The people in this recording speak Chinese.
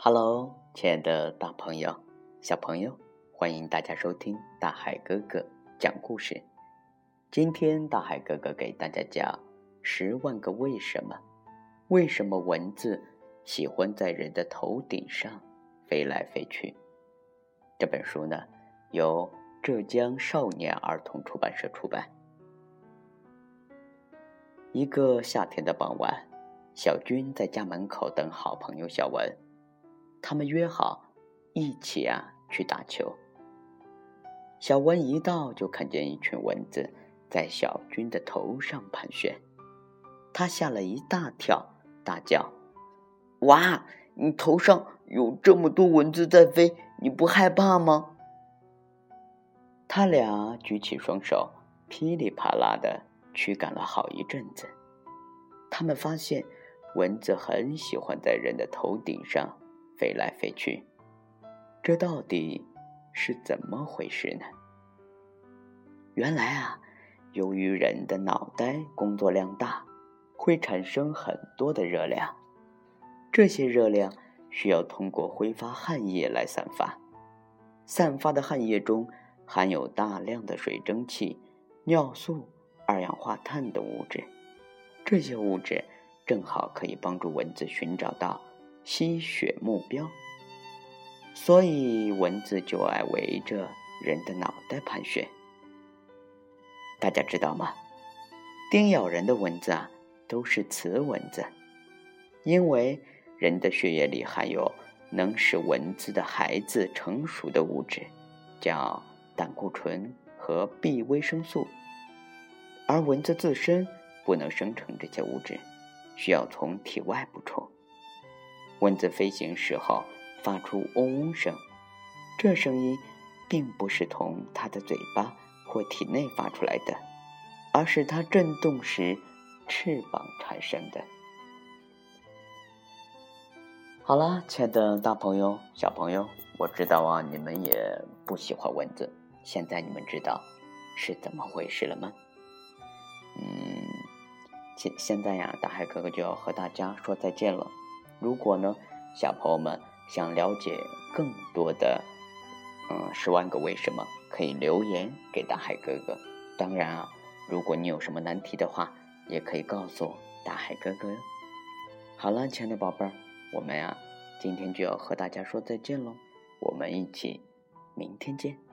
Hello，亲爱的大朋友、小朋友，欢迎大家收听大海哥哥讲故事。今天大海哥哥给大家讲《十万个为什么》。为什么蚊子喜欢在人的头顶上飞来飞去？这本书呢，由浙江少年儿童出版社出版。一个夏天的傍晚，小军在家门口等好朋友小文。他们约好一起啊去打球。小文一到就看见一群蚊子在小军的头上盘旋，他吓了一大跳，大叫：“哇，你头上有这么多蚊子在飞，你不害怕吗？”他俩举起双手，噼里啪啦的驱赶了好一阵子。他们发现蚊子很喜欢在人的头顶上。飞来飞去，这到底是怎么回事呢？原来啊，由于人的脑袋工作量大，会产生很多的热量，这些热量需要通过挥发汗液来散发。散发的汗液中含有大量的水蒸气、尿素、二氧化碳等物质，这些物质正好可以帮助蚊子寻找到。吸血目标，所以蚊子就爱围着人的脑袋盘旋。大家知道吗？叮咬人的蚊子啊，都是雌蚊子，因为人的血液里含有能使蚊子的孩子成熟的物质，叫胆固醇和 B 维生素，而蚊子自身不能生成这些物质，需要从体外补充。蚊子飞行时候发出嗡嗡声，这声音并不是从它的嘴巴或体内发出来的，而是它振动时翅膀产生的。好了，亲爱的大朋友、小朋友，我知道啊，你们也不喜欢蚊子。现在你们知道是怎么回事了吗？嗯，现现在呀，大海哥哥就要和大家说再见了。如果呢，小朋友们想了解更多的，嗯，十万个为什么，可以留言给大海哥哥。当然啊，如果你有什么难题的话，也可以告诉大海哥哥哟。好了，亲爱的宝贝儿，我们呀，今天就要和大家说再见喽。我们一起，明天见。